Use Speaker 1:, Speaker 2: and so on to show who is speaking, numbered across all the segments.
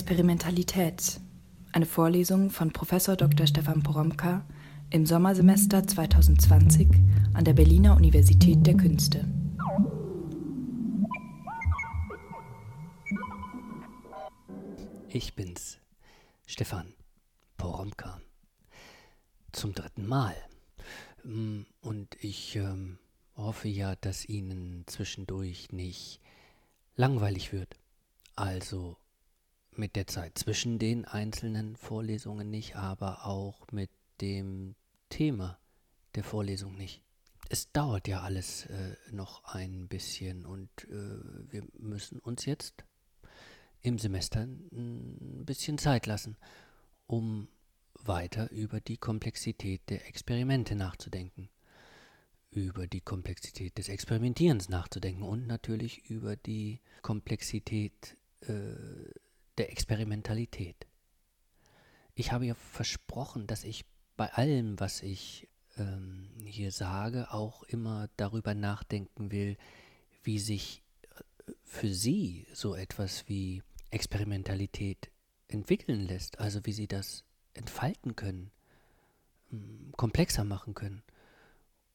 Speaker 1: Experimentalität. Eine Vorlesung von Prof. Dr. Stefan Poromka im Sommersemester 2020 an der Berliner Universität der Künste.
Speaker 2: Ich bin's, Stefan Poromka. Zum dritten Mal. Mm, und ich ähm, hoffe ja, dass Ihnen zwischendurch nicht langweilig wird. Also mit der Zeit zwischen den einzelnen Vorlesungen nicht, aber auch mit dem Thema der Vorlesung nicht. Es dauert ja alles äh, noch ein bisschen und äh, wir müssen uns jetzt im Semester ein bisschen Zeit lassen, um weiter über die Komplexität der Experimente nachzudenken, über die Komplexität des Experimentierens nachzudenken und natürlich über die Komplexität äh, der Experimentalität. Ich habe ja versprochen, dass ich bei allem, was ich ähm, hier sage, auch immer darüber nachdenken will, wie sich äh, für Sie so etwas wie Experimentalität entwickeln lässt, also wie Sie das entfalten können, hm, komplexer machen können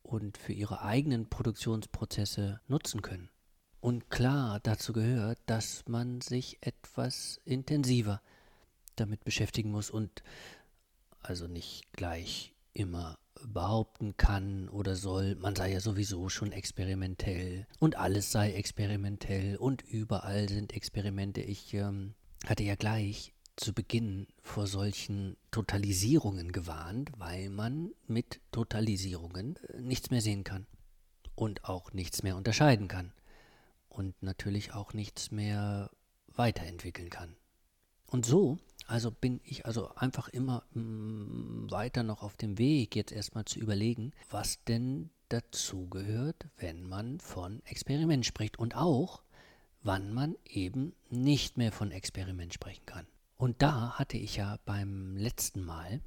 Speaker 2: und für Ihre eigenen Produktionsprozesse nutzen können. Und klar, dazu gehört, dass man sich etwas intensiver damit beschäftigen muss und also nicht gleich immer behaupten kann oder soll, man sei ja sowieso schon experimentell und alles sei experimentell und überall sind Experimente. Ich ähm, hatte ja gleich zu Beginn vor solchen Totalisierungen gewarnt, weil man mit Totalisierungen äh, nichts mehr sehen kann und auch nichts mehr unterscheiden kann und natürlich auch nichts mehr weiterentwickeln kann. Und so, also bin ich also einfach immer mm, weiter noch auf dem Weg, jetzt erstmal zu überlegen, was denn dazugehört, wenn man von Experiment spricht und auch, wann man eben nicht mehr von Experiment sprechen kann. Und da hatte ich ja beim letzten Mal,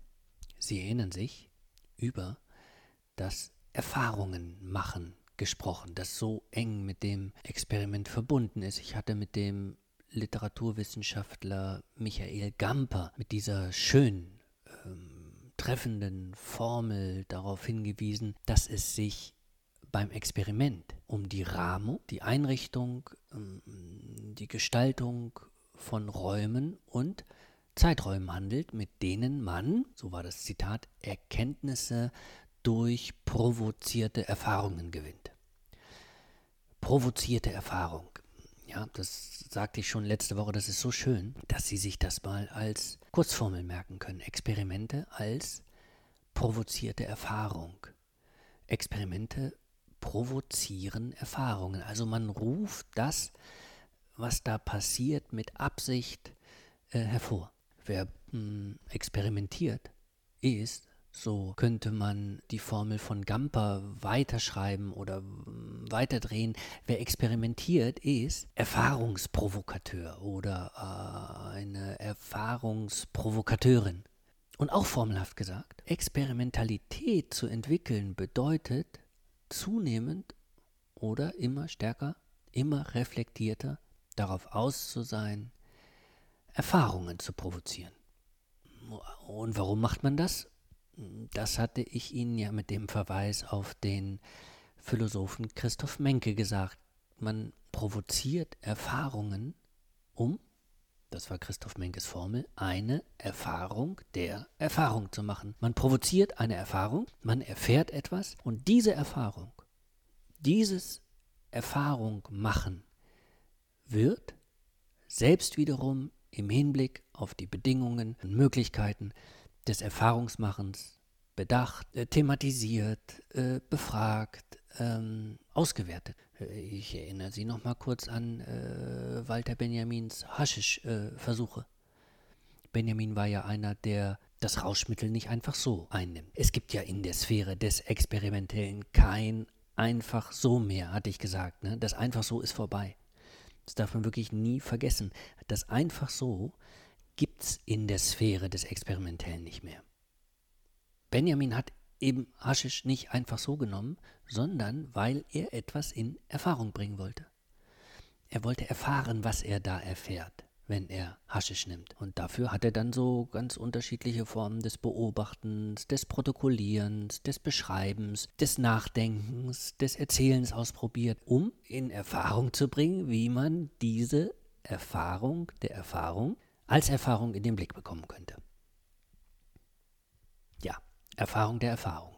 Speaker 2: Sie erinnern sich, über das Erfahrungen machen gesprochen, das so eng mit dem Experiment verbunden ist. Ich hatte mit dem Literaturwissenschaftler Michael Gamper mit dieser schönen, ähm, treffenden Formel darauf hingewiesen, dass es sich beim Experiment um die Rahmung, die Einrichtung, ähm, die Gestaltung von Räumen und Zeiträumen handelt, mit denen man, so war das Zitat, Erkenntnisse durch provozierte Erfahrungen gewinnt. Provozierte Erfahrung. Ja, das sagte ich schon letzte Woche, das ist so schön, dass Sie sich das mal als Kurzformel merken können. Experimente als provozierte Erfahrung. Experimente provozieren Erfahrungen. Also man ruft das, was da passiert, mit Absicht äh, hervor. Wer mh, hm, experimentiert, ist so könnte man die Formel von Gamper weiterschreiben oder weiterdrehen. Wer experimentiert, ist Erfahrungsprovokateur oder äh, eine Erfahrungsprovokateurin. Und auch formelhaft gesagt, Experimentalität zu entwickeln bedeutet zunehmend oder immer stärker, immer reflektierter darauf aus zu sein, Erfahrungen zu provozieren. Und warum macht man das? Das hatte ich Ihnen ja mit dem Verweis auf den Philosophen Christoph Menke gesagt. Man provoziert Erfahrungen, um, das war Christoph Menkes Formel, eine Erfahrung der Erfahrung zu machen. Man provoziert eine Erfahrung, man erfährt etwas und diese Erfahrung, dieses Erfahrung machen wird selbst wiederum im Hinblick auf die Bedingungen und Möglichkeiten des Erfahrungsmachens bedacht, äh, thematisiert, äh, befragt, ähm, ausgewertet. Äh, ich erinnere Sie noch mal kurz an äh, Walter Benjamins Haschisch-Versuche. Benjamin war ja einer, der das Rauschmittel nicht einfach so einnimmt. Es gibt ja in der Sphäre des Experimentellen kein einfach so mehr, hatte ich gesagt. Ne? Das einfach so ist vorbei. Das darf man wirklich nie vergessen. Das einfach so gibt es in der Sphäre des Experimentellen nicht mehr. Benjamin hat eben Haschisch nicht einfach so genommen, sondern weil er etwas in Erfahrung bringen wollte. Er wollte erfahren, was er da erfährt. wenn er Haschisch nimmt. Und dafür hat er dann so ganz unterschiedliche Formen des Beobachtens, des Protokollierens, des Beschreibens, des Nachdenkens, des Erzählens ausprobiert, um in Erfahrung zu bringen, wie man diese Erfahrung der Erfahrung als Erfahrung in den Blick bekommen könnte. Ja, Erfahrung der Erfahrung.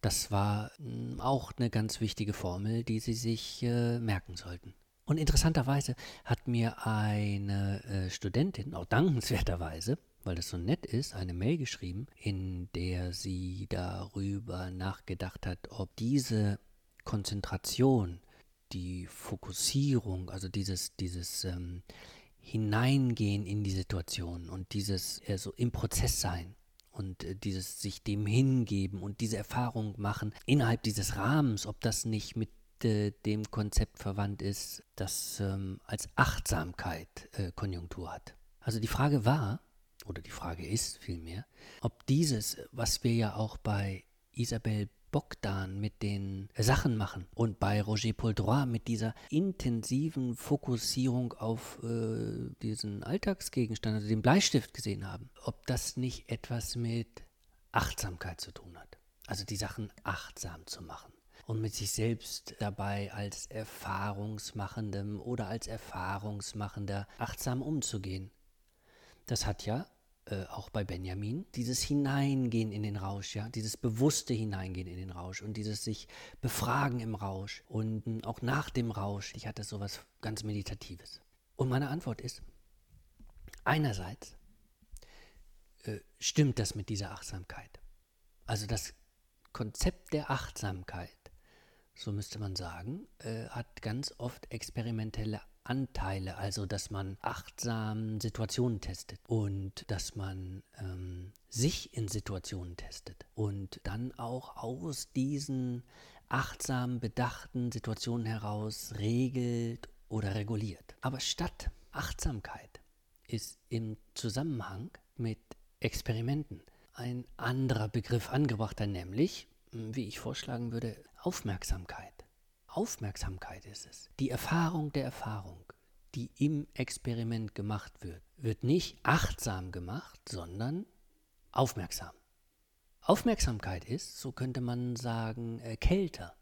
Speaker 2: Das war hm, auch eine ganz wichtige Formel, die Sie sich äh, merken sollten. Und interessanterweise hat mir eine äh, Studentin, auch dankenswerterweise, weil das so nett ist, eine Mail geschrieben, in der sie darüber nachgedacht hat, ob diese Konzentration, die Fokussierung, also dieses, dieses ähm, Hineingehen in die Situation und dieses äh, im Prozess sein und äh, dieses sich dem hingeben und diese Erfahrung machen innerhalb dieses Rahmens, ob das nicht mit äh, dem Konzept verwandt ist, das ähm, als Achtsamkeit äh, Konjunktur hat. Also die Frage war, oder die Frage ist vielmehr, ob dieses, was wir ja auch bei Isabel Bogdan mit den Sachen machen und bei Roger Poldroy mit dieser intensiven Fokussierung auf äh, diesen Alltagsgegenstand, also den Bleistift gesehen haben, ob das nicht etwas mit Achtsamkeit zu tun hat. Also die Sachen achtsam zu machen und mit sich selbst dabei als Erfahrungsmachendem oder als Erfahrungsmachender achtsam umzugehen. Das hat ja äh, auch bei Benjamin dieses Hineingehen in den Rausch, ja, dieses bewusste Hineingehen in den Rausch und dieses sich befragen im Rausch und äh, auch nach dem Rausch. Ich hatte sowas ganz Meditatives. Und meine Antwort ist, einerseits äh, stimmt das mit dieser Achtsamkeit. Also das Konzept der Achtsamkeit so müsste man sagen, äh, hat ganz oft experimentelle Anteile, also dass man achtsam Situationen testet und dass man ähm, sich in Situationen testet und dann auch aus diesen achtsam bedachten Situationen heraus regelt oder reguliert. Aber statt Achtsamkeit ist im Zusammenhang mit Experimenten ein anderer Begriff angebrachter, nämlich, wie ich vorschlagen würde, Aufmerksamkeit. Aufmerksamkeit ist es. Die Erfahrung der Erfahrung, die im Experiment gemacht wird, wird nicht achtsam gemacht, sondern aufmerksam. Aufmerksamkeit ist, so könnte man sagen, äh, kälter.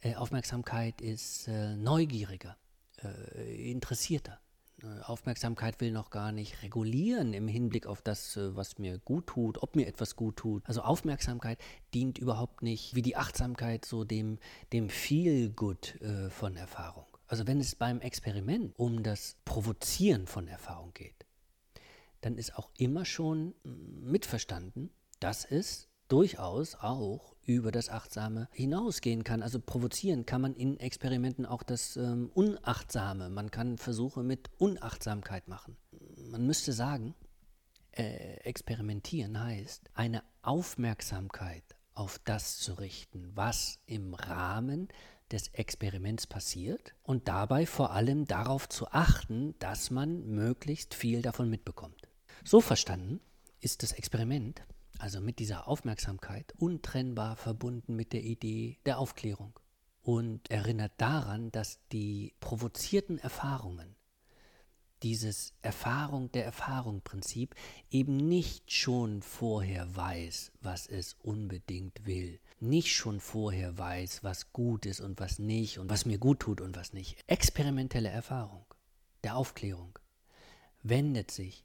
Speaker 2: Äh, Aufmerksamkeit ist äh, neugieriger, äh, interessierter. Äh, Aufmerksamkeit will noch gar nicht regulieren im Hinblick auf das, äh, was mir gut tut, ob mir etwas gut tut. Also Aufmerksamkeit dient überhaupt nicht wie die Achtsamkeit so dem, dem Feel-Good äh, von Erfahrung. Also wenn es beim Experiment um das Provozieren von Erfahrung geht, dann ist auch immer schon mm, mitverstanden, dass es durchaus auch über das Achtsame hinausgehen kann. Also provozieren kann man in Experimenten auch das ähm, Unachtsame. Man kann Versuche mit Unachtsamkeit machen. Man müsste sagen, äh, experimentieren heißt, eine Aufmerksamkeit auf das zu richten, was im Rahmen des Experiments passiert und dabei vor allem darauf zu achten, dass man möglichst viel davon mitbekommt. So verstanden ist das Experiment also mit dieser Aufmerksamkeit, untrennbar verbunden mit der Idee der Aufklärung und erinnert daran, dass die provozierten Erfahrungen, dieses Erfahrung der Erfahrung Prinzip eben nicht schon vorher weiß, was es unbedingt will, nicht schon vorher weiß, was gut ist und was nicht und was mir gut tut und was nicht. Experimentelle Erfahrung der Aufklärung wendet sich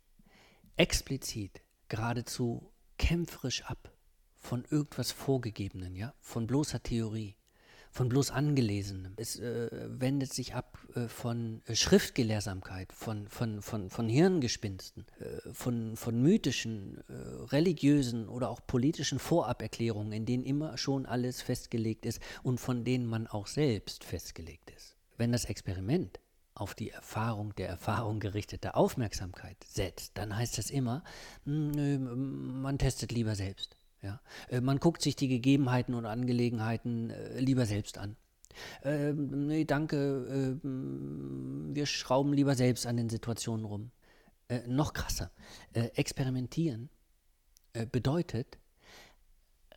Speaker 2: explizit geradezu kämpferisch ab von irgendwas Vorgegebenen, ja, von bloßer Theorie, von bloß Angelesenem. Es äh, wendet sich ab äh, von äh, Schriftgelehrsamkeit, von, von, von, von Hirngespinsten, äh, von, von mythischen, äh, religiösen oder auch politischen Voraberklärungen, in denen immer schon alles festgelegt ist und von denen man auch selbst festgelegt ist. Wenn das Experiment auf die Erfahrung der Erfahrung gerichtete Aufmerksamkeit setzt, dann heißt das immer, hm, man testet lieber selbst. Ja? Äh, man guckt sich die Gegebenheiten und Angelegenheiten äh, lieber selbst an. Äh, nee, danke, äh, wir schrauben lieber selbst an den Situationen rum. Äh, noch krasser, äh, experimentieren bedeutet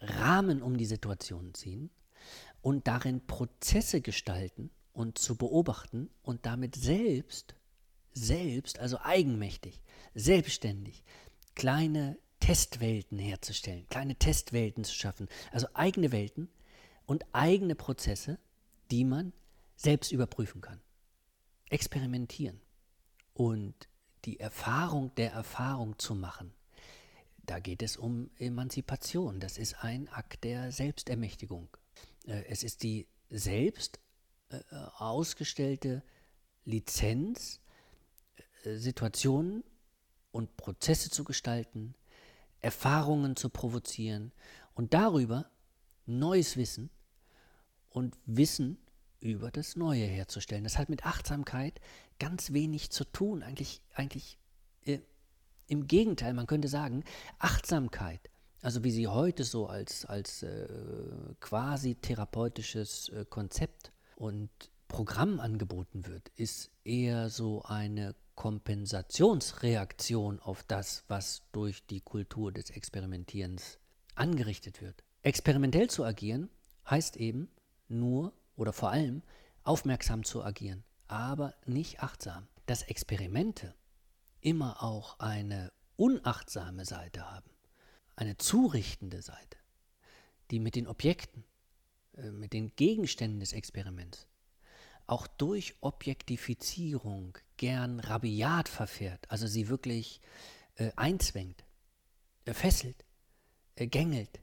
Speaker 2: Rahmen um die Situation ziehen und darin Prozesse gestalten, und zu beobachten und damit selbst selbst, also eigenmächtig, selbstständig, kleine Testwelten herzustellen, kleine Testwelten zu schaffen, also eigene Welten und eigene Prozesse, die man selbst überprüfen kann. Experimentieren und die Erfahrung der Erfahrung zu machen. Da geht es um Emanzipation. Das ist ein Akt der Selbstermächtigung. Äh, es ist die selbst ausgestellte Lizenz, äh, Situationen und Prozesse zu gestalten, Erfahrungen zu provozieren und darüber neues Wissen und Wissen über das Neue herzustellen. Das hat mit Achtsamkeit ganz wenig zu tun. Eigentlich, eigentlich äh, im Gegenteil, man könnte sagen, Achtsamkeit, also wie sie heute so als, als äh, quasi therapeutisches äh, Konzept und Programm angeboten wird, ist eher so eine Kompensationsreaktion auf das, was durch die Kultur des Experimentierens angerichtet wird. Experimentell zu agieren heißt eben nur oder vor allem aufmerksam zu agieren, aber nicht achtsam. Dass Experimente immer auch eine unachtsame Seite haben, eine zurichtende Seite, die mit den Objekten, mit den Gegenständen des Experiments auch durch Objektifizierung gern rabiat verfährt, also sie wirklich äh, einzwängt, äh, fesselt, äh, gängelt,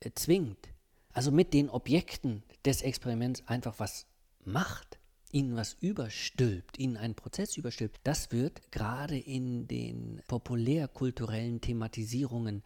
Speaker 2: äh, zwingt, also mit den Objekten des Experiments einfach was macht, ihnen was überstülpt, ihnen einen Prozess überstülpt, das wird gerade in den populärkulturellen Thematisierungen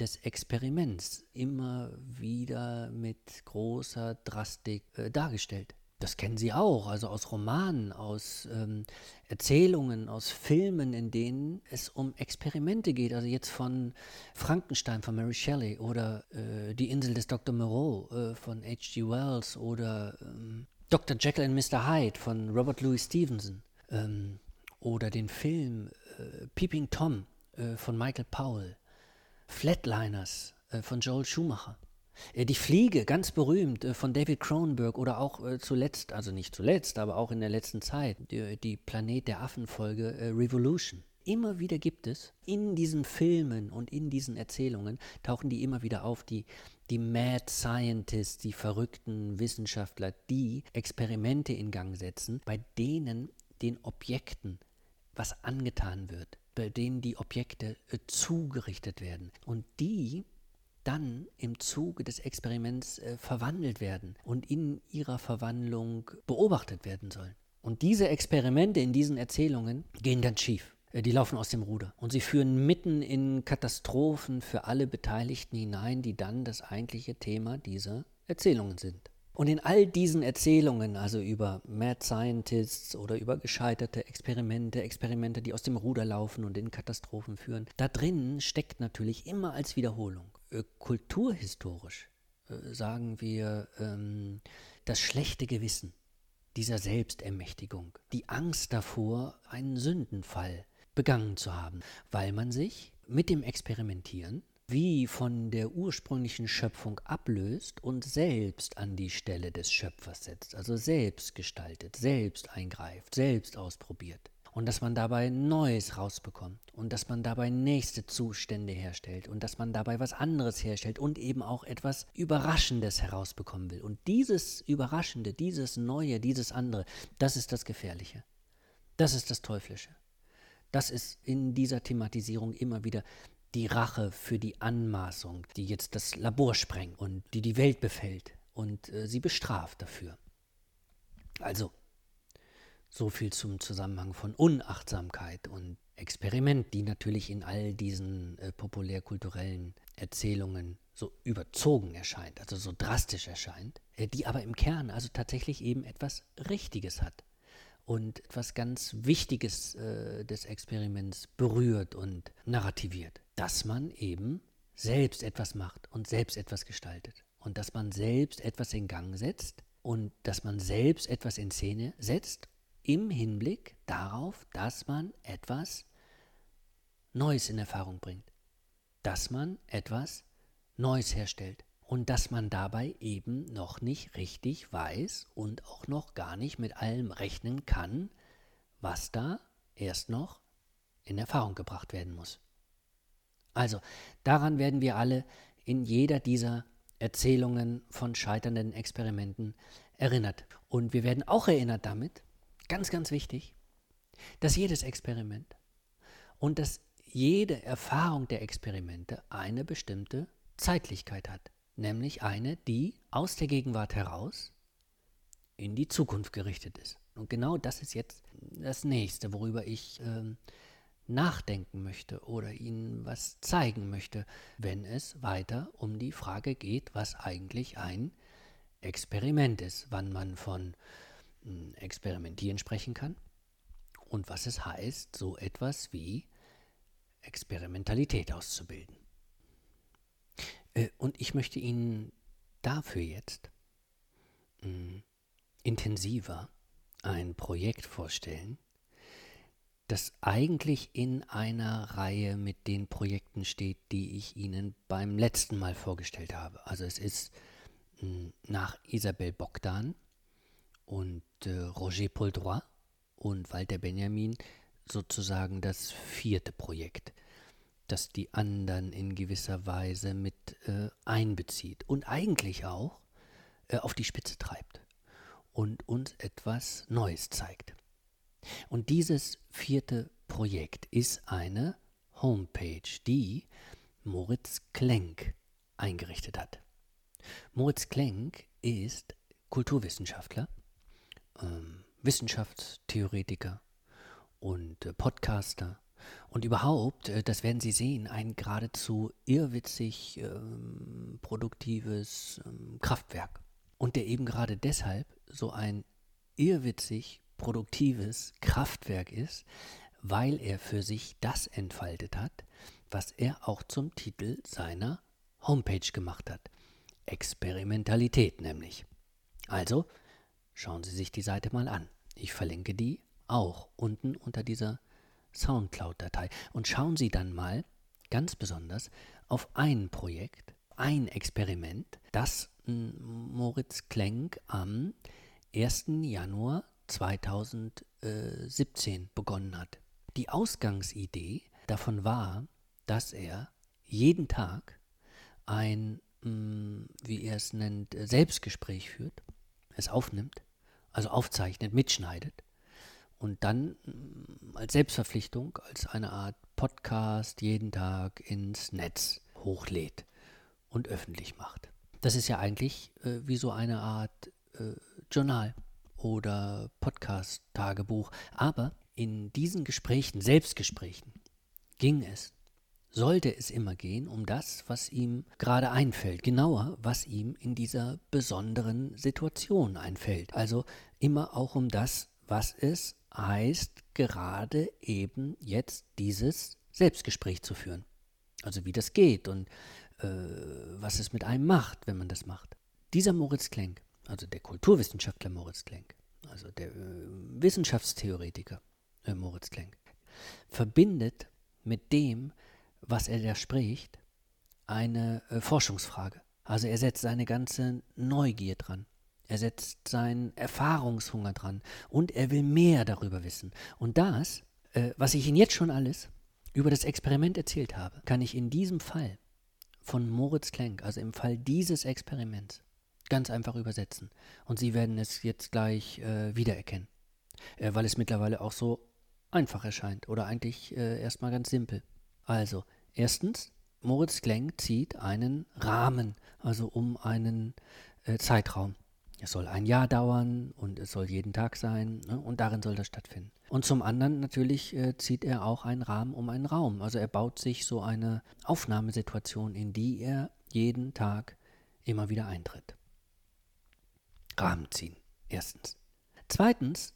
Speaker 2: des Experiments immer wieder mit großer Drastik äh, dargestellt. Das kennen Sie auch, also aus Romanen, aus ähm, Erzählungen, aus Filmen, in denen es um Experimente geht. Also jetzt von Frankenstein von Mary Shelley oder äh, Die Insel des Dr. Moreau äh, von H.G. Wells oder ähm, Dr. Jekyll and Mr. Hyde von Robert Louis Stevenson ähm, oder den Film äh, Peeping Tom äh, von Michael Powell, Flatliners äh, von Joel Schumacher. Äh, die Fliege, ganz berühmt, äh, von David Cronenberg oder auch zuletzt, also nicht zuletzt, aber auch in der letzten Zeit, die, die Planet der Affen-Folge Revolution. Immer wieder gibt es in diesen Filmen und in diesen Erzählungen, tauchen die immer wieder auf, die, die Mad Scientists, die verrückten Wissenschaftler, die Experimente in Gang setzen, bei denen den Objekten was angetan wird, bei denen die Objekte äh, zugerichtet werden. Und die dann im Zuge des Experiments äh, verwandelt werden und in ihrer Verwandlung beobachtet werden sollen. Und diese Experimente in diesen Erzählungen gehen dann schief. Äh, die laufen aus dem Ruder und sie führen mitten in Katastrophen für alle Beteiligten hinein, die dann das eigentliche Thema dieser Erzählungen sind. Und in all diesen Erzählungen, also über Mad Scientists oder über gescheiterte Experimente, Experimente, die aus dem Ruder laufen und in Katastrophen führen, da drinnen steckt natürlich immer als Wiederholung. Äh, kulturhistorisch äh, sagen wir ähm, das schlechte Gewissen dieser Selbstermächtigung, die Angst davor, einen Sündenfall begangen zu haben, weil man sich mit dem Experimentieren wie von der ursprünglichen Schöpfung ablöst und selbst an die Stelle des Schöpfers setzt, also selbst gestaltet, selbst eingreift, selbst ausprobiert und dass man dabei Neues rausbekommt und dass man dabei nächste Zustände herstellt und dass man dabei was anderes herstellt und eben auch etwas Überraschendes herausbekommen will. Und dieses Überraschende, dieses Neue, dieses andere, das ist das Gefährliche. Das ist das Teuflische. Das ist in dieser Thematisierung immer wieder die Rache für die Anmaßung, die jetzt das Labor sprengt und die die Welt befällt und äh, sie bestraft dafür. Also, so viel zum Zusammenhang von Unachtsamkeit und Experiment, die natürlich in all diesen äh, populärkulturellen Erzählungen so überzogen erscheint, also so drastisch erscheint, äh, die aber im Kern also tatsächlich eben etwas Richtiges hat und etwas ganz Wichtiges äh, des Experiments berührt und narrativiert, dass man eben selbst etwas macht und selbst etwas gestaltet. Und dass man selbst etwas in Gang setzt und dass man selbst etwas in Szene setzt im Hinblick darauf, dass man etwas Neues in Erfahrung bringt, dass man etwas Neues herstellt und dass man dabei eben noch nicht richtig weiß und auch noch gar nicht mit allem rechnen kann, was da erst noch in Erfahrung gebracht werden muss. Also, daran werden wir alle in jeder dieser Erzählungen von scheiternden Experimenten erinnert. Und wir werden auch erinnert damit, ganz, ganz wichtig, dass jedes Experiment und dass jede Erfahrung der Experimente eine bestimmte Zeitlichkeit hat, nämlich eine, die aus der Gegenwart heraus in die Zukunft gerichtet ist. Und genau das ist jetzt das nächste, worüber ich ähm, nachdenken möchte oder Ihnen was zeigen möchte, wenn es weiter um die Frage geht, was eigentlich ein Experiment ist, wann man von hm, Experimentieren sprechen kann und was es heißt, so etwas wie Experimentalität auszubilden. Äh, und ich möchte Ihnen dafür jetzt hm, intensiver ein Projekt vorstellen, das eigentlich in einer Reihe mit den Projekten steht, die ich Ihnen beim letzten Mal vorgestellt habe. Also es ist hm, nach Isabelle Bogdan und äh, Roger Poldroy und Walter Benjamin sozusagen das vierte Projekt, das die anderen in gewisser Weise mit äh, einbezieht und eigentlich auch äh, auf die Spitze treibt und uns etwas Neues zeigt. Und dieses vierte Projekt ist eine Homepage, die Moritz Klenk eingerichtet hat. Moritz Klenk ist Kulturwissenschaftler, ähm, Wissenschaftstheoretiker und äh, Podcaster und überhaupt, äh, das werden Sie sehen, ein geradezu irrwitzig ähm, produktives ähm, Kraftwerk. Und der eben gerade deshalb so ein irrwitzig produktives Kraftwerk ist, weil er für sich das entfaltet hat, was er auch zum Titel seiner Homepage gemacht hat. Experimentalität nämlich. Also, schauen Sie sich die Seite mal an. Ich verlinke die auch unten unter dieser Soundcloud-Datei. Und schauen Sie dann mal ganz besonders auf ein Projekt, ein Experiment, das Moritz Klenk am 1. Januar 2017 begonnen hat. Die Ausgangsidee davon war, dass er jeden Tag ein, wie er es nennt, Selbstgespräch führt, es aufnimmt, also aufzeichnet, mitschneidet und dann als Selbstverpflichtung, als eine Art Podcast jeden Tag ins Netz hochlädt und öffentlich macht. Das ist ja eigentlich äh, wie so eine Art äh, Journal oder Podcast-Tagebuch. Aber in diesen Gesprächen, Selbstgesprächen, ging es, sollte es immer gehen, um das, was ihm gerade einfällt. Genauer, was ihm in dieser besonderen Situation einfällt. Also immer auch um das, was es heißt, gerade eben jetzt dieses Selbstgespräch zu führen. Also wie das geht und äh, was es mit einem macht, wenn man das macht. Dieser Moritz Klenk also der Kulturwissenschaftler Moritz Klenk, also der äh, Wissenschaftstheoretiker äh, Moritz Klenk, verbindet mit dem, was er da spricht, eine äh, Forschungsfrage. Also er setzt seine ganze Neugier dran. Er setzt seinen Erfahrungshunger dran und er will mehr darüber wissen. Und das, äh, was ich Ihnen jetzt schon alles über das Experiment erzählt habe, kann ich in diesem Fall von Moritz Klenk, also im Fall dieses Experiments, ganz einfach übersetzen. Und Sie werden es jetzt gleich äh, wiedererkennen, äh, weil es mittlerweile auch so einfach erscheint oder eigentlich äh, erstmal ganz simpel. Also, erstens, Moritz Klenk zieht einen Rahmen, also um einen äh, Zeitraum. Es soll ein Jahr dauern und es soll jeden Tag sein ne, und darin soll das stattfinden. Und zum anderen natürlich äh, zieht er auch einen Rahmen um einen Raum. Also er baut sich so eine Aufnahmesituation, in die er jeden Tag immer wieder eintritt. Rahmen ziehen. Erstens. Zweitens,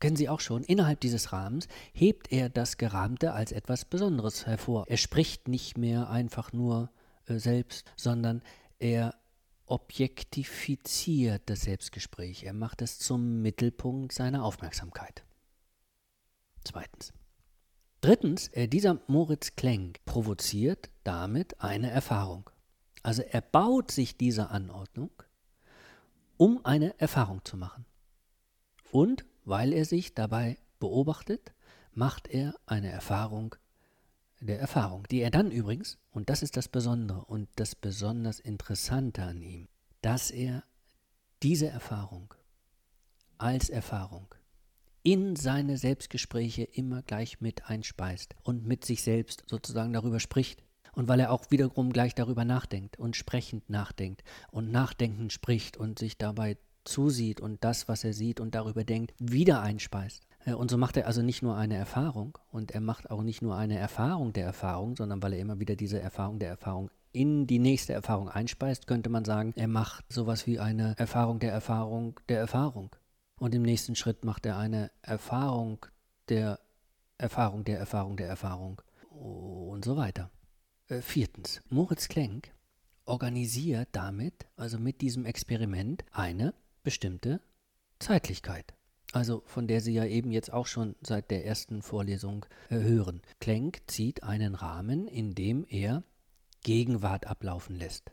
Speaker 2: kennen Sie auch schon, innerhalb dieses Rahmens hebt er das Gerahmte als etwas Besonderes hervor. Er spricht nicht mehr einfach nur äh, selbst, sondern er objektifiziert das Selbstgespräch. Er macht es zum Mittelpunkt seiner Aufmerksamkeit. Zweitens. Drittens, äh, dieser Moritz Klenk provoziert damit eine Erfahrung. Also er baut sich diese Anordnung um eine Erfahrung zu machen. Und weil er sich dabei beobachtet, macht er eine Erfahrung der Erfahrung, die er dann übrigens, und das ist das Besondere und das besonders Interessante an ihm, dass er diese Erfahrung als Erfahrung in seine Selbstgespräche immer gleich mit einspeist und mit sich selbst sozusagen darüber spricht. Und weil er auch wiederum gleich darüber nachdenkt und sprechend nachdenkt und nachdenkend spricht und sich dabei zusieht und das, was er sieht und darüber denkt, wieder einspeist. Äh, und so macht er also nicht nur eine Erfahrung und er macht auch nicht nur eine Erfahrung der Erfahrung, sondern weil er immer wieder diese Erfahrung der Erfahrung in die nächste Erfahrung einspeist, könnte man sagen, er macht sowas wie eine Erfahrung der Erfahrung der Erfahrung. Und im nächsten Schritt macht er eine Erfahrung der Erfahrung der Erfahrung der Erfahrung und so weiter. Äh, viertens, Moritz Klenk organisiert damit, also mit diesem Experiment, eine bestimmte Zeitlichkeit also von der Sie ja eben jetzt auch schon seit der ersten Vorlesung äh, hören. Klenk zieht einen Rahmen, in dem er Gegenwart ablaufen lässt.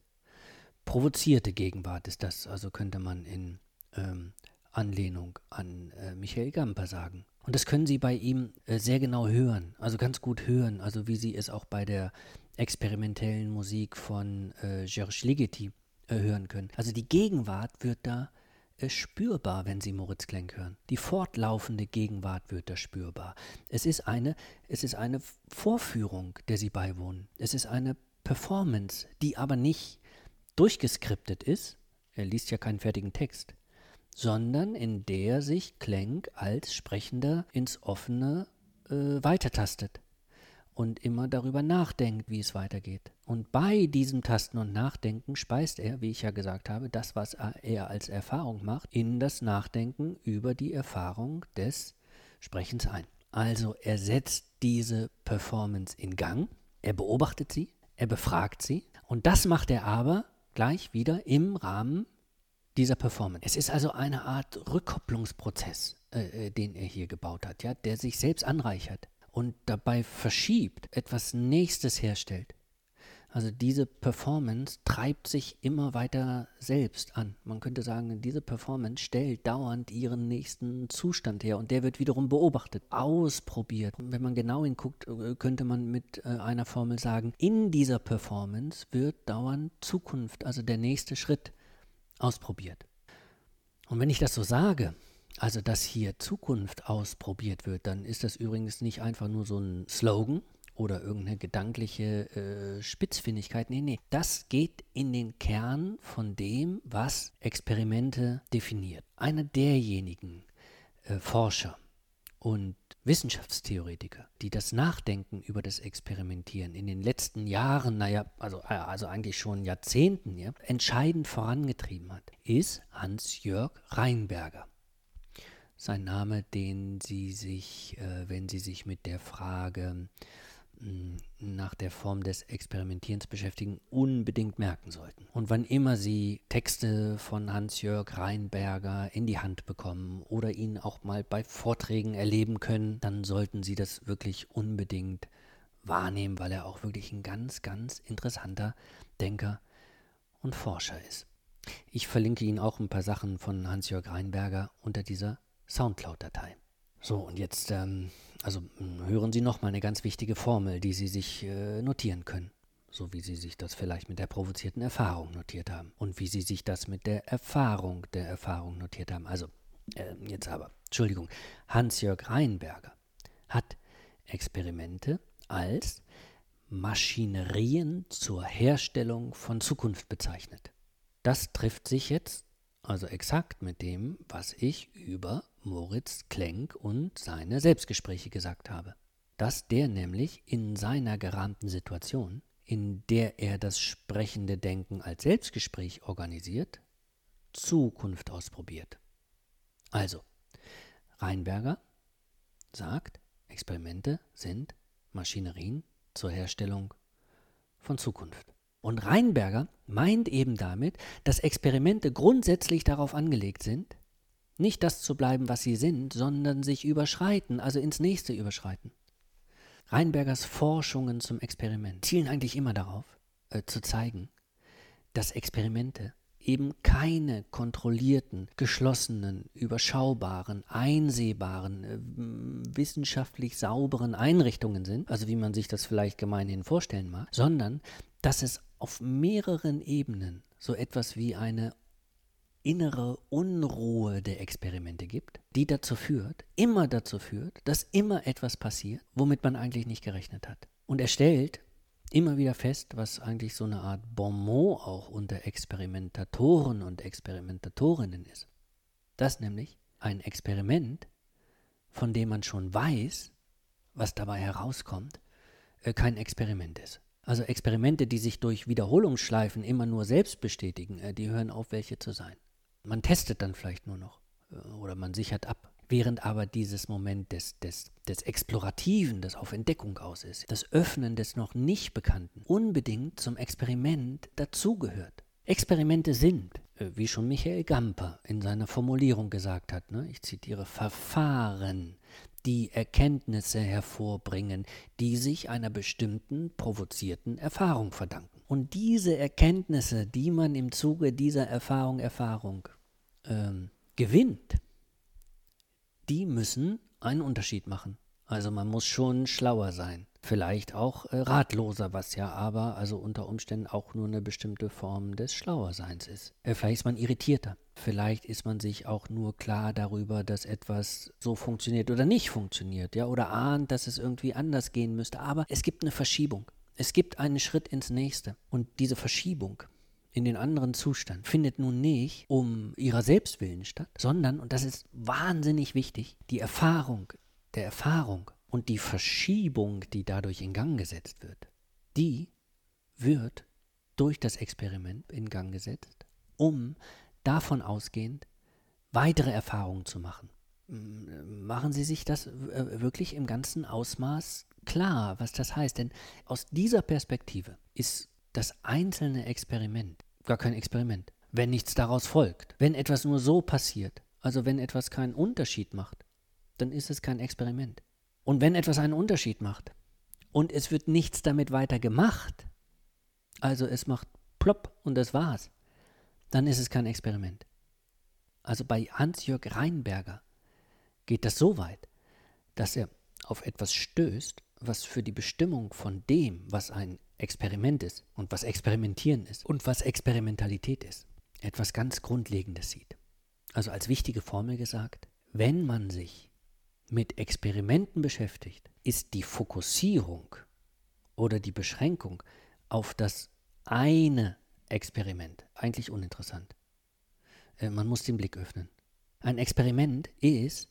Speaker 2: Provozierte Gegenwart ist das, also könnte man in ähm, Anlehnung an äh, Michael Gamper sagen. Und das können Sie bei ihm äh, sehr genau hören, also ganz gut hören, also wie Sie es auch bei der experimentellen Musik von äh, Georges Ligeti äh, hören können. Also die Gegenwart wird da es spürbar, wenn Sie Moritz Klenk hören. Die fortlaufende Gegenwart wird da spürbar. Es ist eine, es ist eine Vorführung, der Sie beiwohnen. Es ist eine Performance, die aber nicht durchgeskriptet ist. Er liest ja keinen fertigen Text, sondern in der sich Klenk als Sprechender ins Offene äh, weitertastet und immer darüber nachdenkt, wie es weitergeht. Und bei diesem Tasten und Nachdenken speist er, wie ich ja gesagt habe, das, was er als Erfahrung macht, in das Nachdenken über die Erfahrung des Sprechens ein. Also er setzt diese Performance in Gang, er beobachtet sie, er befragt sie und das macht er aber gleich wieder im Rahmen dieser Performance. Es ist also eine Art Rückkopplungsprozess, äh, äh den er hier gebaut hat, ja, der sich selbst anreichert und dabei verschiebt, etwas Nächstes herstellt. Also diese Performance treibt sich immer weiter selbst an. Man könnte sagen, diese Performance stellt dauernd ihren nächsten Zustand her und der wird wiederum beobachtet, ausprobiert. Und wenn man genau hinguckt, äh, könnte man mit äh, einer Formel sagen, in dieser Performance wird dauernd Zukunft, also der nächste Schritt, ausprobiert. Und wenn ich das so sage, also dass hier Zukunft ausprobiert wird, dann ist das übrigens nicht einfach nur so ein Slogan oder irgendeine gedankliche äh, Spitzfindigkeit. Nee, nee, das geht in den Kern von dem, was Experimente definiert. Einer derjenigen äh, Forscher und Wissenschaftstheoretiker, die das Nachdenken über das Experimentieren in den letzten Jahren, naja, also, äh, also eigentlich schon Jahrzehnten, ja, entscheidend vorangetrieben hat, ist Hans-Jörg Reinberger sein Name, den Sie sich, äh, wenn Sie sich mit der Frage mh, hm, nach der Form des Experimentierens beschäftigen, unbedingt merken sollten. Und wann immer Sie Texte von Hans-Jörg Reinberger in die Hand bekommen oder ihn auch mal bei Vorträgen erleben können, dann sollten Sie das wirklich unbedingt wahrnehmen, weil er auch wirklich ein ganz, ganz interessanter Denker und Forscher ist. Ich verlinke Ihnen auch ein paar Sachen von Hans-Jörg Reinberger unter dieser Soundcloud-Datei. So, und jetzt, ähm, also hm, hören Sie nochmal eine ganz wichtige Formel, die Sie sich äh, notieren können. So wie Sie sich das vielleicht mit der provozierten Erfahrung notiert haben. Und wie Sie sich das mit der Erfahrung der Erfahrung notiert haben. Also, äh, jetzt aber, Entschuldigung, Hans-Jörg Reinberger hat Experimente als Maschinerien zur Herstellung von Zukunft bezeichnet. Das trifft sich jetzt also exakt mit dem, was ich über Moritz Klenk und seine Selbstgespräche gesagt habe. Dass der nämlich in seiner gerahmten Situation, in der er das sprechende Denken als Selbstgespräch organisiert, Zukunft ausprobiert. Also, Reinberger sagt, Experimente sind Maschinerien zur Herstellung von Zukunft. Und Reinberger meint eben damit, dass Experimente grundsätzlich darauf angelegt sind, nicht das zu bleiben, was sie sind, sondern sich überschreiten, also ins nächste überschreiten. Reinbergers Forschungen zum Experiment zielen eigentlich immer darauf, äh, zu zeigen, dass Experimente eben keine kontrollierten, geschlossenen, überschaubaren, einsehbaren, äh, wissenschaftlich sauberen Einrichtungen sind, also wie man sich das vielleicht gemeinhin vorstellen mag, sondern dass es auf mehreren Ebenen so etwas wie eine innere Unruhe der Experimente gibt, die dazu führt, immer dazu führt, dass immer etwas passiert, womit man eigentlich nicht gerechnet hat. Und er stellt immer wieder fest, was eigentlich so eine Art Bonmot auch unter Experimentatoren und Experimentatorinnen ist. Das nämlich ein Experiment, von dem man schon weiß, was dabei herauskommt, äh, kein Experiment ist. Also Experimente, die sich durch Wiederholungsschleifen immer nur selbst bestätigen, äh, die hören auf, welche zu sein. Man testet dann vielleicht nur noch äh, oder man sichert ab. Während aber dieses Moment des, des, des Explorativen, das auf Entdeckung aus ist, das Öffnen des noch nicht Bekannten, unbedingt zum Experiment dazugehört. Experimente sind, äh, wie schon Michael Gamper in seiner Formulierung gesagt hat, ne, ich zitiere, Verfahren, die Erkenntnisse hervorbringen, die sich einer bestimmten provozierten Erfahrung verdanken. Und diese Erkenntnisse, die man im Zuge dieser Erfahrung, Erfahrung ähm, gewinnt, die müssen einen Unterschied machen. Also man muss schon schlauer sein. Vielleicht auch äh, ratloser, was ja aber also unter Umständen auch nur eine bestimmte Form des Schlauerseins ist. Äh, vielleicht ist man irritierter. Vielleicht ist man sich auch nur klar darüber, dass etwas so funktioniert oder nicht funktioniert, ja, oder ahnt, dass es irgendwie anders gehen müsste. Aber es gibt eine Verschiebung. Es gibt einen Schritt ins nächste. Und diese Verschiebung in den anderen Zustand findet nun nicht um ihrer Selbstwillen statt, sondern, und das ist wahnsinnig wichtig, die Erfahrung der Erfahrung und die Verschiebung, die dadurch in Gang gesetzt wird, die wird durch das Experiment in Gang gesetzt, um davon ausgehend weitere Erfahrungen zu machen. Machen Sie sich das äh, wirklich im ganzen Ausmaß klar, was das heißt. Denn aus dieser Perspektive ist das einzelne Experiment gar kein Experiment. Wenn nichts daraus folgt, wenn etwas nur so passiert, also wenn etwas keinen Unterschied macht, dann ist es kein Experiment. Und wenn etwas einen Unterschied macht und es wird nichts damit weiter gemacht, also es macht plopp und das war's, dann ist es kein Experiment. Also bei Hans-Jörg Reinberger geht das so weit, dass er auf etwas stößt, was für die Bestimmung von dem, was ein Experiment ist und was Experimentieren ist und was Experimentalität ist, etwas ganz Grundlegendes sieht. Also als wichtige Formel gesagt, wenn man sich mit Experimenten beschäftigt, ist die Fokussierung oder die Beschränkung auf das eine Experiment eigentlich uninteressant. Äh, man muss den Blick öffnen. Ein Experiment ist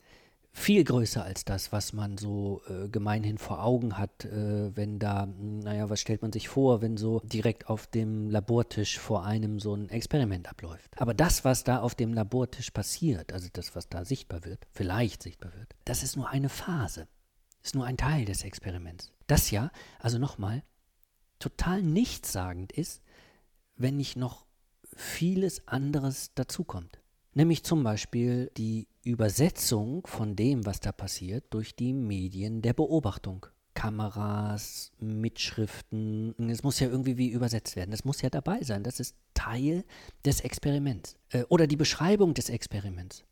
Speaker 2: viel größer als das, was man so äh, gemeinhin vor Augen hat, äh, wenn da, naja, was stellt man sich vor, wenn so direkt auf dem Labortisch vor einem so ein Experiment abläuft. Aber das, was da auf dem Labortisch passiert, also das, was da sichtbar wird, vielleicht sichtbar wird, das ist nur eine Phase, ist nur ein Teil des Experiments. Das ja, also nochmal, total nichtssagend ist, wenn nicht noch vieles anderes dazukommt. Nämlich zum Beispiel die Übersetzung von dem, was da passiert, durch die Medien der Beobachtung. Kameras, Mitschriften, es muss ja irgendwie wie übersetzt werden. Das muss ja dabei sein. Das ist Teil des Experiments. Äh, oder die Beschreibung des Experiments,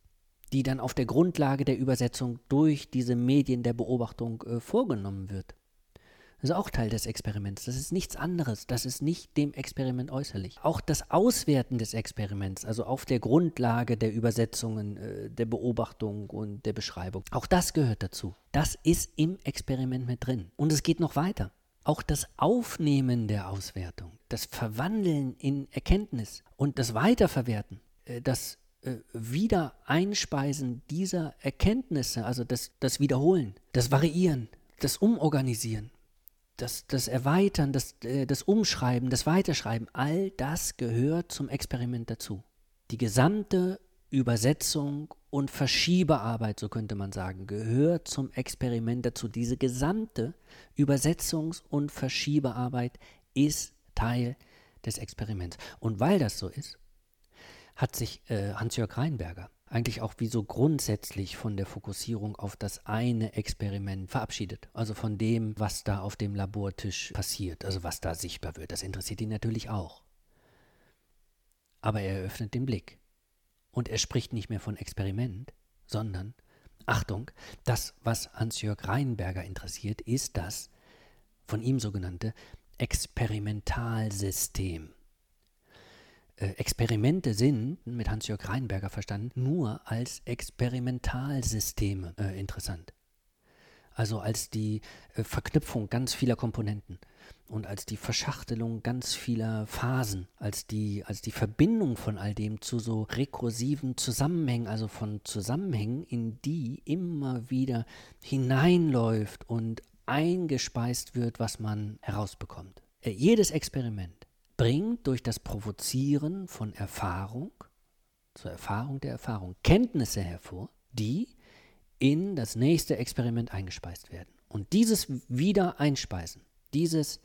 Speaker 2: die dann auf der Grundlage der Übersetzung durch diese Medien der Beobachtung äh, vorgenommen wird. Das ist auch Teil des Experiments. Das ist nichts anderes. Das ist nicht dem Experiment äußerlich. Auch das Auswerten des Experiments, also auf der Grundlage der Übersetzungen, äh, der Beobachtung und der Beschreibung, auch das gehört dazu. Das ist im Experiment mit drin. Und es geht noch weiter. Auch das Aufnehmen der Auswertung, das Verwandeln in Erkenntnis und das Weiterverwerten, äh, das äh, Wiedereinspeisen dieser Erkenntnisse, also das, das Wiederholen, das Variieren, das Umorganisieren, das, das Erweitern, das, äh, das Umschreiben, das Weiterschreiben, all das gehört zum Experiment dazu. Die gesamte Übersetzung und Verschiebearbeit, so könnte man sagen, gehört zum Experiment dazu. Diese gesamte Übersetzungs- und Verschiebearbeit ist Teil des Experiments. Und weil das so ist, hat sich äh, Hans-Jörg Reinberger eigentlich auch wie so grundsätzlich von der Fokussierung auf das eine Experiment verabschiedet. Also von dem, was da auf dem Labortisch passiert, also was da sichtbar wird. Das interessiert ihn natürlich auch. aber er öffnet den Blick. Und er spricht nicht mehr von Experiment, sondern, Achtung, das, was Hans-Jörg Reinberger interessiert, ist das von ihm sogenannte Experimentalsystem. Äh, Experimente sind, mit Hans-Jörg Reinberger verstanden, nur als Experimentalsysteme äh, interessant. Also als die äh, Verknüpfung ganz vieler Komponenten und als die Verschachtelung ganz vieler Phasen, als die, als die Verbindung von all dem zu so rekursiven Zusammenhängen, also von Zusammenhängen, in die immer wieder hineinläuft und eingespeist wird, was man herausbekommt. Äh, jedes Experiment bringt durch das Provozieren von Erfahrung zur Erfahrung der Erfahrung Kenntnisse hervor, die in das nächste Experiment eingespeist werden. Und dieses Wiedereinspeisen, dieses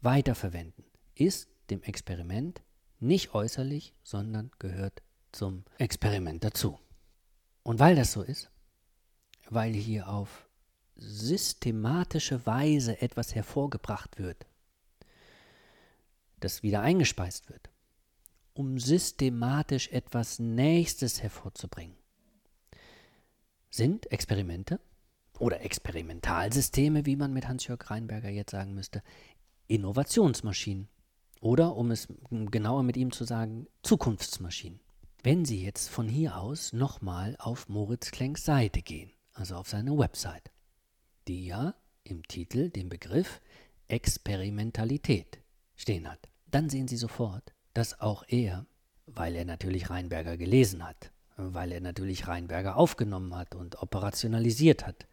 Speaker 2: Weiterverwenden ist dem Experiment nicht äußerlich, sondern gehört zum Experiment dazu. Und weil das so ist, weil hier auf systematische Weise etwas hervorgebracht wird, das wieder eingespeist wird, um systematisch etwas Nächstes hervorzubringen, sind Experimente oder Experimentalsysteme, wie man mit Hans-Jörg Reinberger jetzt sagen müsste, Innovationsmaschinen oder, um es genauer mit ihm zu sagen, Zukunftsmaschinen. Wenn Sie jetzt von hier aus nochmal auf Moritz Klenks Seite gehen, also auf seine Website, die ja im Titel den Begriff Experimentalität stehen hat. Dann sehen Sie sofort, dass auch er, weil er natürlich Reinberger gelesen hat, weil er natürlich Reinberger aufgenommen hat und operationalisiert hat,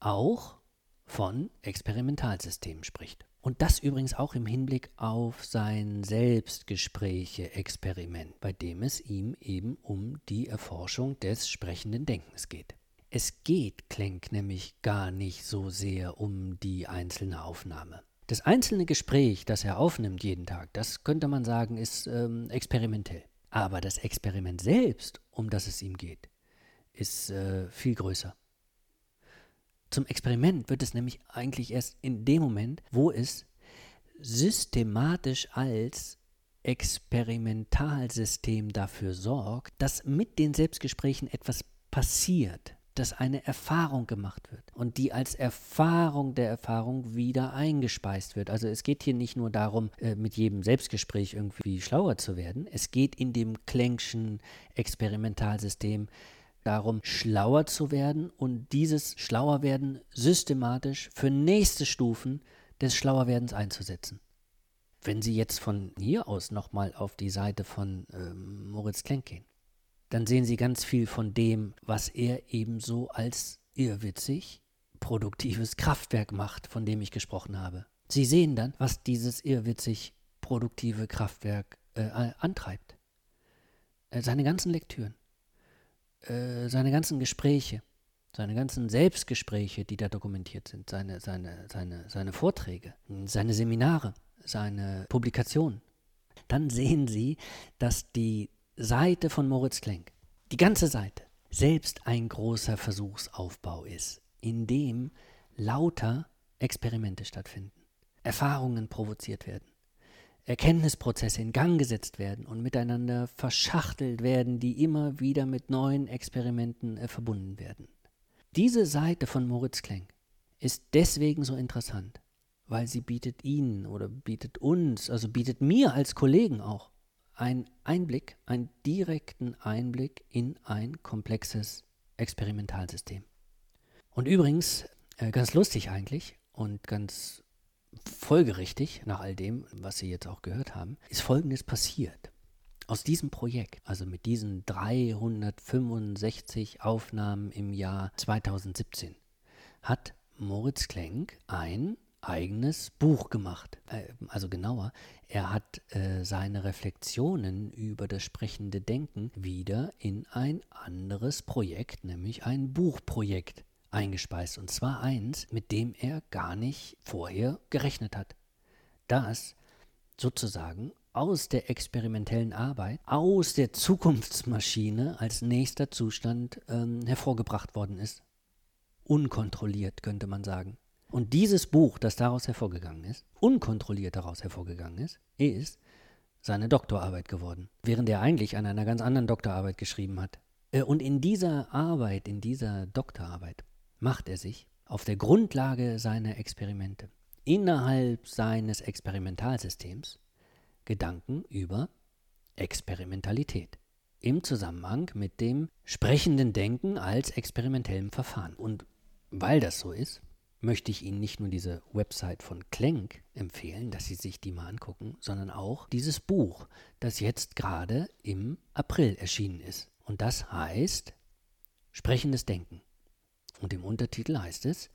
Speaker 2: auch von Experimentalsystemen spricht. Und das übrigens auch im Hinblick auf sein Selbstgespräche-Experiment, bei dem es ihm eben um die Erforschung des sprechenden Denkens geht. Es geht Klenk nämlich gar nicht so sehr um die einzelne Aufnahme. Das einzelne Gespräch, das er aufnimmt jeden Tag, das könnte man sagen, ist ähm, experimentell. Aber das Experiment selbst, um das es ihm geht, ist äh, viel größer. Zum Experiment wird es nämlich eigentlich erst in dem Moment, wo es systematisch als Experimentalsystem dafür sorgt, dass mit den Selbstgesprächen etwas passiert dass eine Erfahrung gemacht wird und die als Erfahrung der Erfahrung wieder eingespeist wird. Also es geht hier nicht nur darum, äh, mit jedem Selbstgespräch irgendwie schlauer zu werden. Es geht in dem Klenkschen Experimentalsystem darum, schlauer zu werden und dieses Schlauerwerden systematisch für nächste Stufen des Schlauerwerdens einzusetzen. Wenn Sie jetzt von hier aus nochmal auf die Seite von ähm, Moritz Klenk gehen, dann sehen Sie ganz viel von dem, was er ebenso als irrwitzig produktives Kraftwerk macht, von dem ich gesprochen habe. Sie sehen dann, was dieses irrwitzig produktive Kraftwerk äh, antreibt. Äh, seine ganzen Lektüren, äh, seine ganzen Gespräche, seine ganzen Selbstgespräche, die da dokumentiert sind, seine, seine, seine, seine Vorträge, seine Seminare, seine Publikationen. Dann sehen Sie, dass die Seite von Moritz Klenk, die ganze Seite, selbst ein großer Versuchsaufbau ist, in dem lauter Experimente stattfinden, Erfahrungen provoziert werden, Erkenntnisprozesse in Gang gesetzt werden und miteinander verschachtelt werden, die immer wieder mit neuen Experimenten äh, verbunden werden. Diese Seite von Moritz Klenk ist deswegen so interessant, weil sie bietet Ihnen oder bietet uns, also bietet mir als Kollegen auch ein Einblick, einen direkten Einblick in ein komplexes Experimentalsystem. Und übrigens, äh, ganz lustig eigentlich und ganz folgerichtig nach all dem, was Sie jetzt auch gehört haben, ist Folgendes passiert. Aus diesem Projekt, also mit diesen 365 Aufnahmen im Jahr 2017, hat Moritz Klenk ein eigenes Buch gemacht. Äh, also genauer, er hat äh, seine Reflexionen über das sprechende Denken wieder in ein anderes Projekt, nämlich ein Buchprojekt eingespeist. Und zwar eins, mit dem er gar nicht vorher gerechnet hat. Das sozusagen aus der experimentellen Arbeit, aus der Zukunftsmaschine als nächster Zustand ähm, hervorgebracht worden ist. Unkontrolliert, könnte man sagen. Und dieses Buch, das daraus hervorgegangen ist, unkontrolliert daraus hervorgegangen ist, ist seine Doktorarbeit geworden, während er eigentlich an einer ganz anderen Doktorarbeit geschrieben hat. Äh, und in dieser Arbeit, in dieser Doktorarbeit, macht er sich auf der Grundlage seiner Experimente innerhalb seines Experimentalsystems Gedanken über Experimentalität im Zusammenhang mit dem sprechenden Denken als experimentellem Verfahren. Und weil das so ist, möchte ich Ihnen nicht nur diese Website von Klenk empfehlen, dass Sie sich die mal angucken, sondern auch dieses Buch, das jetzt gerade im April erschienen ist. Und das heißt Sprechendes Denken. Und im Untertitel heißt es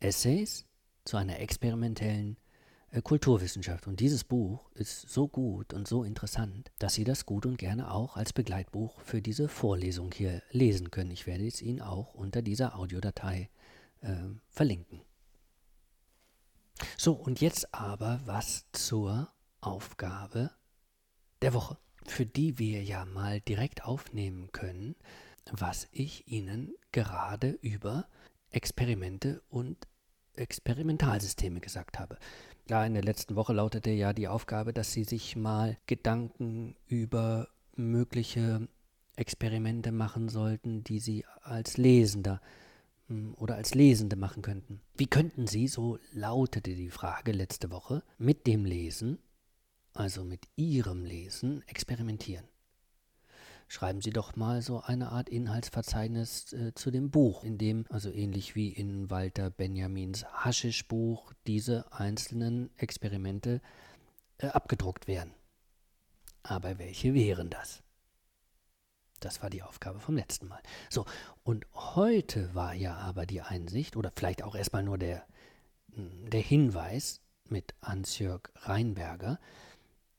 Speaker 2: Essays zu einer experimentellen äh, Kulturwissenschaft. Und dieses Buch ist so gut und so interessant, dass Sie das gut und gerne auch als Begleitbuch für diese Vorlesung hier lesen können. Ich werde es Ihnen auch unter dieser Audiodatei äh, verlinken. So, und jetzt aber was zur Aufgabe der Woche, für die wir ja mal direkt aufnehmen können, was ich Ihnen gerade über Experimente und Experimentalsysteme gesagt habe. Ja, in der letzten Woche lautete ja die Aufgabe, dass Sie sich mal Gedanken über mögliche Experimente machen sollten, die Sie als Lesender hm, oder als Lesende machen könnten. Wie könnten Sie, so lautete die Frage letzte Woche, mit dem Lesen, also mit Ihrem Lesen, experimentieren? schreiben Sie doch mal so eine Art Inhaltsverzeichnis äh, zu dem Buch, in dem, also ähnlich wie in Walter Benjamins Haschisch-Buch, diese einzelnen Experimente äh, abgedruckt werden. Aber welche wären das? Das war die Aufgabe vom letzten Mal. So, und heute war ja aber die Einsicht, oder vielleicht auch erstmal nur der, hm, der Hinweis mit Hans-Jörg Reinberger,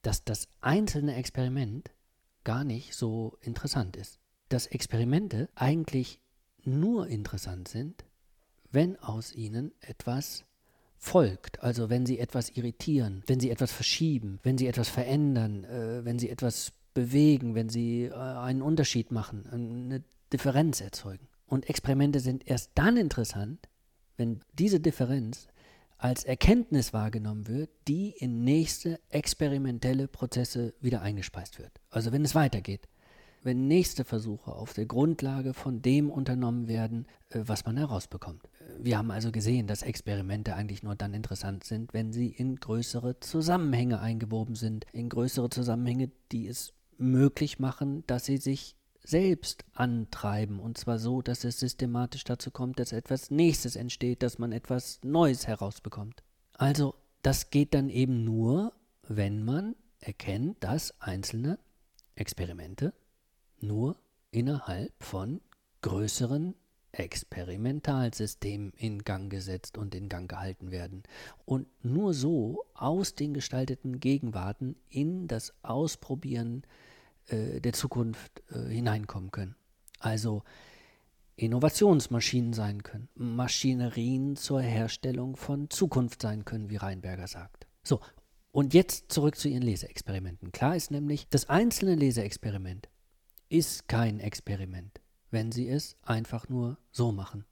Speaker 2: dass das einzelne Experiment gar nicht so interessant ist. Dass Experimente eigentlich nur interessant sind, wenn aus ihnen etwas folgt, also wenn sie etwas irritieren, wenn sie etwas verschieben, wenn sie etwas verändern, äh, wenn sie etwas bewegen, wenn sie äh, einen Unterschied machen, eine Differenz erzeugen. Und Experimente sind erst dann interessant, wenn diese Differenz als Erkenntnis wahrgenommen wird, die in nächste experimentelle Prozesse wieder eingespeist wird. Also wenn es weitergeht, wenn nächste Versuche auf der Grundlage von dem unternommen werden, äh, was man herausbekommt. Wir haben also gesehen, dass Experimente eigentlich nur dann interessant sind, wenn sie in größere Zusammenhänge eingewoben sind, in größere Zusammenhänge, die es möglich machen, dass sie sich selbst antreiben. Und zwar so, dass es systematisch dazu kommt, dass etwas Nächstes entsteht, dass man etwas Neues herausbekommt. Also das geht dann eben nur, wenn man erkennt, dass einzelne Experimente nur innerhalb von größeren Experimentalsystemen in Gang gesetzt und in Gang gehalten werden. Und nur so aus den gestalteten Gegenwarten in das Ausprobieren äh, der Zukunft äh, hineinkommen können. Also Innovationsmaschinen sein können, Maschinerien zur Herstellung von Zukunft sein können, wie Reinberger sagt. So, und jetzt zurück zu Ihren Leseexperimenten. Klar ist nämlich, das einzelne Leseexperiment ist kein Experiment, wenn Sie es einfach nur so machen.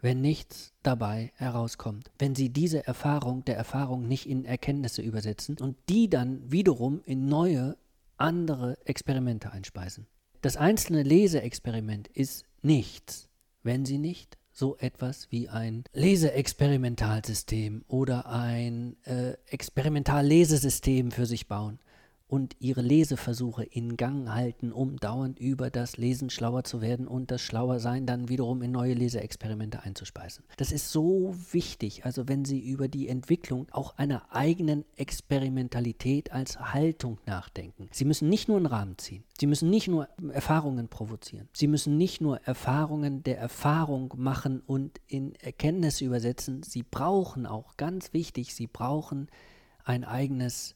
Speaker 2: Wenn nichts dabei herauskommt, wenn Sie diese Erfahrung der Erfahrung nicht in Erkenntnisse übersetzen und die dann wiederum in neue andere Experimente einspeisen. Das einzelne Leseexperiment ist nichts, wenn Sie nicht so etwas wie ein Leseexperimentalsystem oder ein äh, Experimentallesesystem für sich bauen und ihre Leseversuche in Gang halten, um dauernd über das Lesen schlauer zu werden und das Schlauersein dann wiederum in neue Leseexperimente einzuspeisen. Das ist so wichtig, also wenn Sie über die Entwicklung auch einer eigenen Experimentalität als Haltung nachdenken. Sie müssen nicht nur einen Rahmen ziehen, Sie müssen nicht nur Erfahrungen provozieren, Sie müssen nicht nur Erfahrungen der Erfahrung machen und in Erkenntnisse übersetzen, Sie brauchen auch, ganz wichtig, Sie brauchen ein eigenes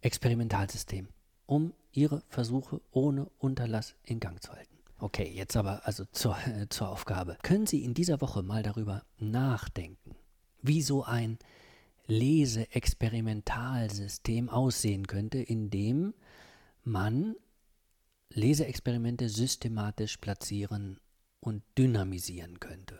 Speaker 2: Experimentalsystem, um ihre Versuche ohne Unterlass in Gang zu halten. Okay, jetzt aber also zur, äh, zur Aufgabe. Können Sie in dieser Woche mal darüber nachdenken, wie so ein Leseexperimentalsystem aussehen könnte, in dem man Leseexperimente systematisch platzieren und dynamisieren könnte.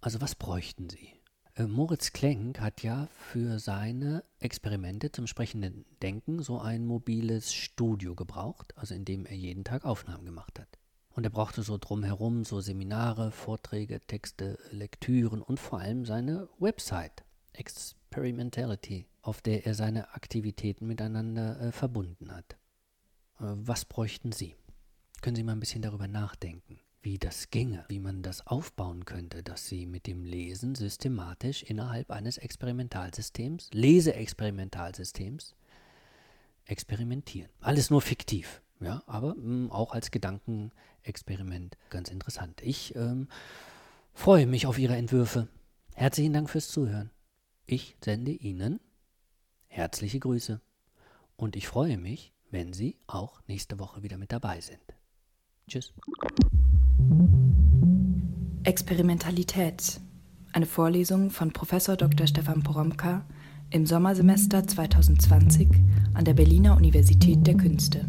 Speaker 2: Also was bräuchten Sie? Äh, Moritz Klenk hat ja für seine Experimente zum sprechenden Denken so ein mobiles Studio gebraucht, also in dem er jeden Tag Aufnahmen gemacht hat. Und er brauchte so drumherum so Seminare, Vorträge, Texte, Lektüren und vor allem seine Website, Experimentality, auf der er seine Aktivitäten miteinander äh, verbunden hat. Äh, was bräuchten Sie? Können Sie mal ein bisschen darüber nachdenken? Wie das ginge, wie man das aufbauen könnte, dass sie mit dem Lesen systematisch innerhalb eines Experimentalsystems, Leseexperimentalsystems, experimentieren. Alles nur fiktiv, ja, aber mh, mm, auch als Gedankenexperiment ganz interessant. Ich ähm, freue mich auf Ihre Entwürfe. Herzlichen Dank fürs Zuhören. Ich sende Ihnen herzliche Grüße und ich freue mich, wenn Sie auch nächste Woche wieder mit dabei sind. Tschüss.
Speaker 1: Experimentalität. Eine Vorlesung von Prof. Dr. Stefan Poromka im Sommersemester 2020 an der Berliner Universität der Künste.